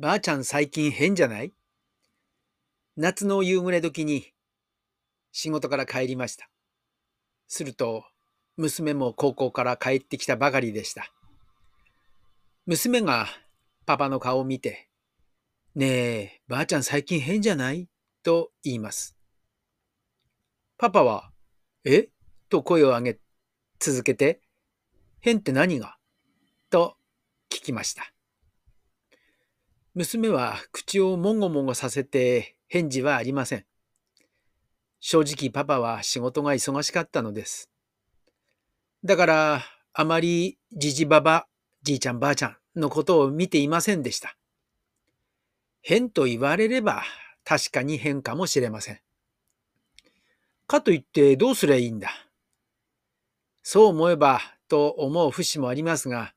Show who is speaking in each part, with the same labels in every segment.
Speaker 1: ばあちゃん最近変じゃない？夏の夕暮れ時に仕事から帰りました。すると、娘も高校から帰ってきたばかりでした。娘がパパの顔を見て、ねえ、ばあちゃん最近変じゃない？と言います。パパは、え？と声を上げ、続けて、変って何が？と聞きました。娘は口をもごもごさせて返事はありません。正直パパは仕事が忙しかったのです。だから、あまりじじばば、じいちゃんばあちゃんのことを見ていませんでした。変と言われれば確かに変かもしれません。かといってどうすりゃいいんだ。そう思えばと思う節もありますが、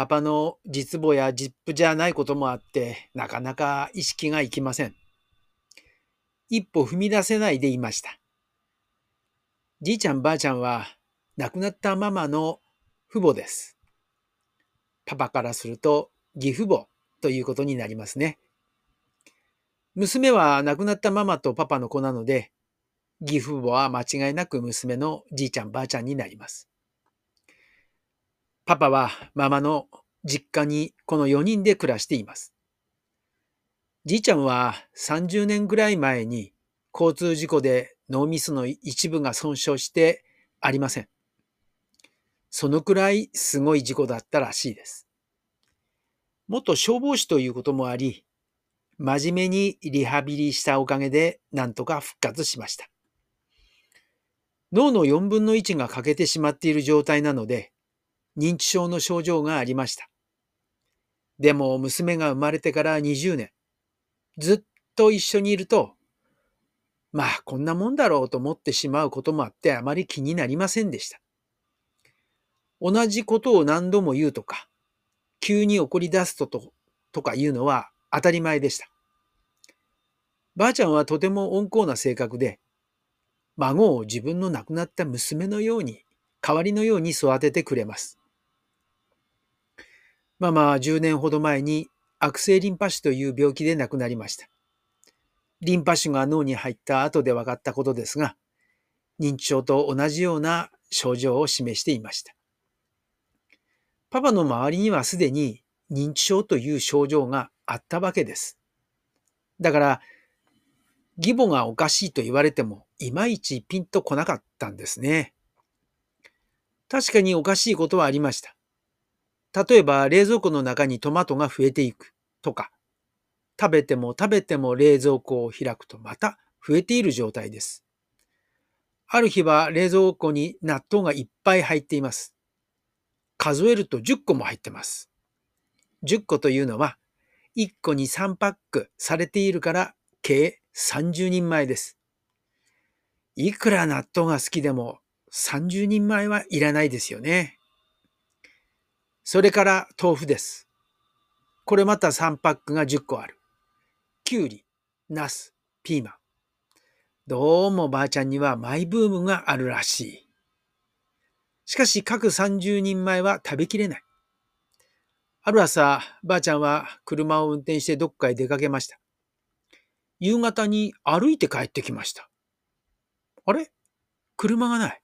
Speaker 1: パパの実母や実父じゃないこともあって、なかなか意識がいきません。一歩踏み出せないでいました。じいちゃんばあちゃんは亡くなったママの父母です。パパからすると義父母ということになりますね。娘は亡くなったママとパパの子なので、義父母は間違いなく娘のじいちゃんばあちゃんになります。パパはママの実家にこの4人で暮らしています。じいちゃんは30年ぐらい前に交通事故で脳みその一部が損傷してありません。そのくらいすごい事故だったらしいです。元消防士ということもあり、真面目にリハビリしたおかげでなんとか復活しました。脳の4分の1が欠けてしまっている状態なので、認知症の症状がありました。でも娘が生まれてから20年、ずっと一緒にいると、まあこんなもんだろうと思ってしまうこともあってあまり気になりませんでした。同じことを何度も言うとか、急に怒り出すとととかいうのは当たり前でした。ばあちゃんはとても温厚な性格で、孫を自分の亡くなった娘のように、代わりのように育ててくれます。ママは10年ほど前に悪性リンパ腫という病気で亡くなりました。リンパ腫が脳に入った後で分かったことですが、認知症と同じような症状を示していました。パパの周りにはすでに認知症という症状があったわけです。だから、義母がおかしいと言われても、いまいちピンとこなかったんですね。確かにおかしいことはありました。例えば、冷蔵庫の中にトマトが増えていくとか、食べても食べても冷蔵庫を開くとまた増えている状態です。ある日は冷蔵庫に納豆がいっぱい入っています。数えると10個も入ってます。10個というのは、1個に3パックされているから計30人前です。いくら納豆が好きでも30人前はいらないですよね。それから豆腐です。これまた3パックが10個ある。きゅうり、ナス、ピーマン。どうもばあちゃんにはマイブームがあるらしい。しかし各30人前は食べきれない。ある朝、ばあちゃんは車を運転してどっかへ出かけました。夕方に歩いて帰ってきました。あれ？車がない。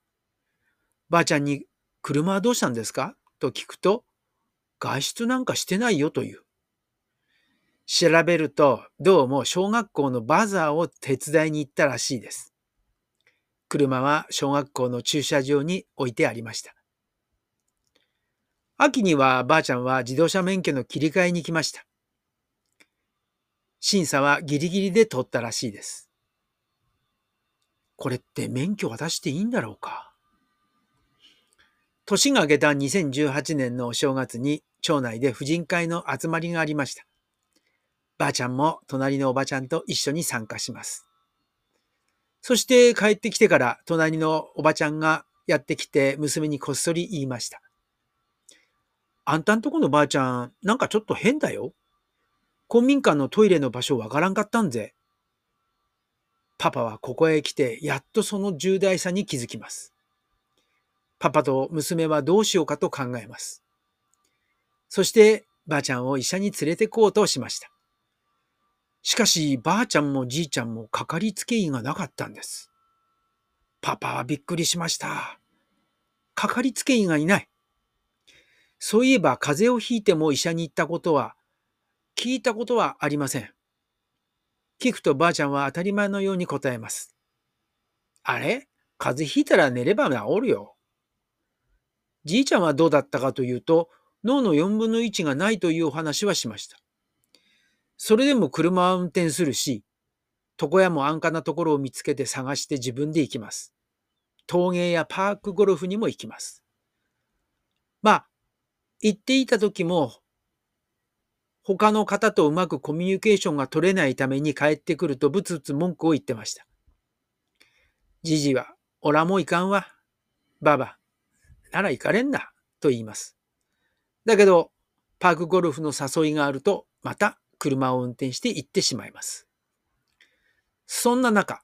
Speaker 1: ばあちゃんに車はどうしたんですか？と聞くと、外出なんかしてないよという。調べると、どうも小学校のバザーを手伝いに行ったらしいです。車は小学校の駐車場に置いてありました。秋にはばあちゃんは自動車免許の切り替えに来ました。審査はギリギリで通ったらしいです。これって免許渡していいんだろうか？年が明けた2018年のお正月に町内で婦人会の集まりがありました。ばあちゃんも隣のおばちゃんと一緒に参加します。そして帰ってきてから隣のおばちゃんがやってきて娘にこっそり言いました。あんたんとこのばあちゃん、なんかちょっと変だよ。公民館のトイレの場所わからんかったんぜ。パパはここへ来てやっとその重大さに気づきます。パパと娘はどうしようかと考えます。そしてばあちゃんを医者に連れて行こうとしました。しかし、ばあちゃんもじいちゃんもかかりつけ医がなかったんです。パパはびっくりしました。かかりつけ医がいない。そういえば風邪をひいても医者に行ったことは、聞いたことはありません。聞くとばあちゃんは当たり前のように答えます。あれ？風邪ひいたら寝れば治るよ。じいちゃんはどうだったかというと、脳の4分の1がないというお話はしました。それでも車は運転するし、床屋も安価なところを見つけて探して自分で行きます。陶芸やパークゴルフにも行きます。まあ、行っていた時も、他の方とうまくコミュニケーションが取れないために帰ってくるとブツブツ文句を言ってました。じじは、おらもいかんわ。ばば、なら行かれんな、と言います。だけど、パークゴルフの誘いがあると、また車を運転して行ってしまいます。そんな中、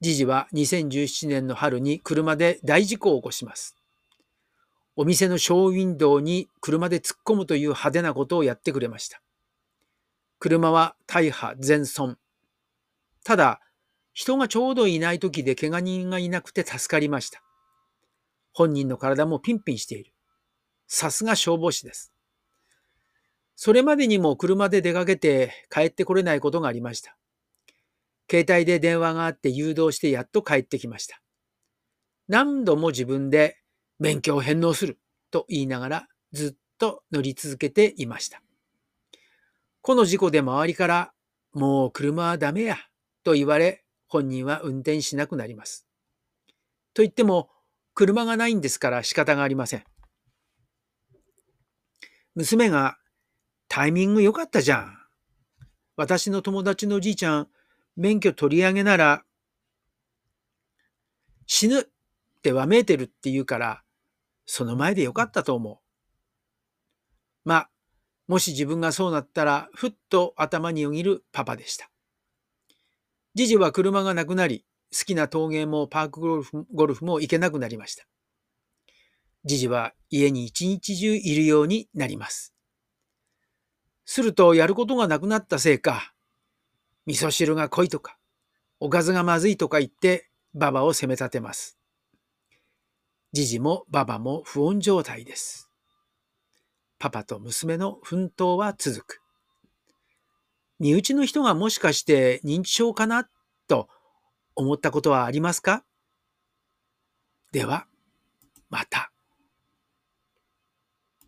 Speaker 1: ジジは2017年の春に車で大事故を起こします。お店のショーウィンドウに車で突っ込むという派手なことをやってくれました。車は大破全損。ただ、人がちょうどいない時で怪我人がいなくて助かりました。本人の体もピンピンしている。さすが消防士です。それまでにも車で出かけて帰ってこれないことがありました。携帯で電話があって誘導してやっと帰ってきました。何度も自分で免許を返納すると言いながらずっと乗り続けていました。この事故で周りからもう車はダメやと言われ本人は運転しなくなります。と言っても車がないんですから仕方がありません。娘がタイミング良かったじゃん。私の友達のじいちゃん、免許取り上げなら死ぬってわめいてるって言うから、その前でよかったと思う。まあ、もし自分がそうなったら、ふっと頭によぎるパパでした。じじは車がなくなり、好きな陶芸もパークゴルフゴルフも行けなくなりました。じじは家に一日中いるようになります。するとやることがなくなったせいか、味噌汁が濃いとか、おかずがまずいとか言ってババを責め立てます。じじもババも不穏状態です。パパと娘の奮闘は続く。身内の人がもしかして認知症かな思ったことはありますか？では、また。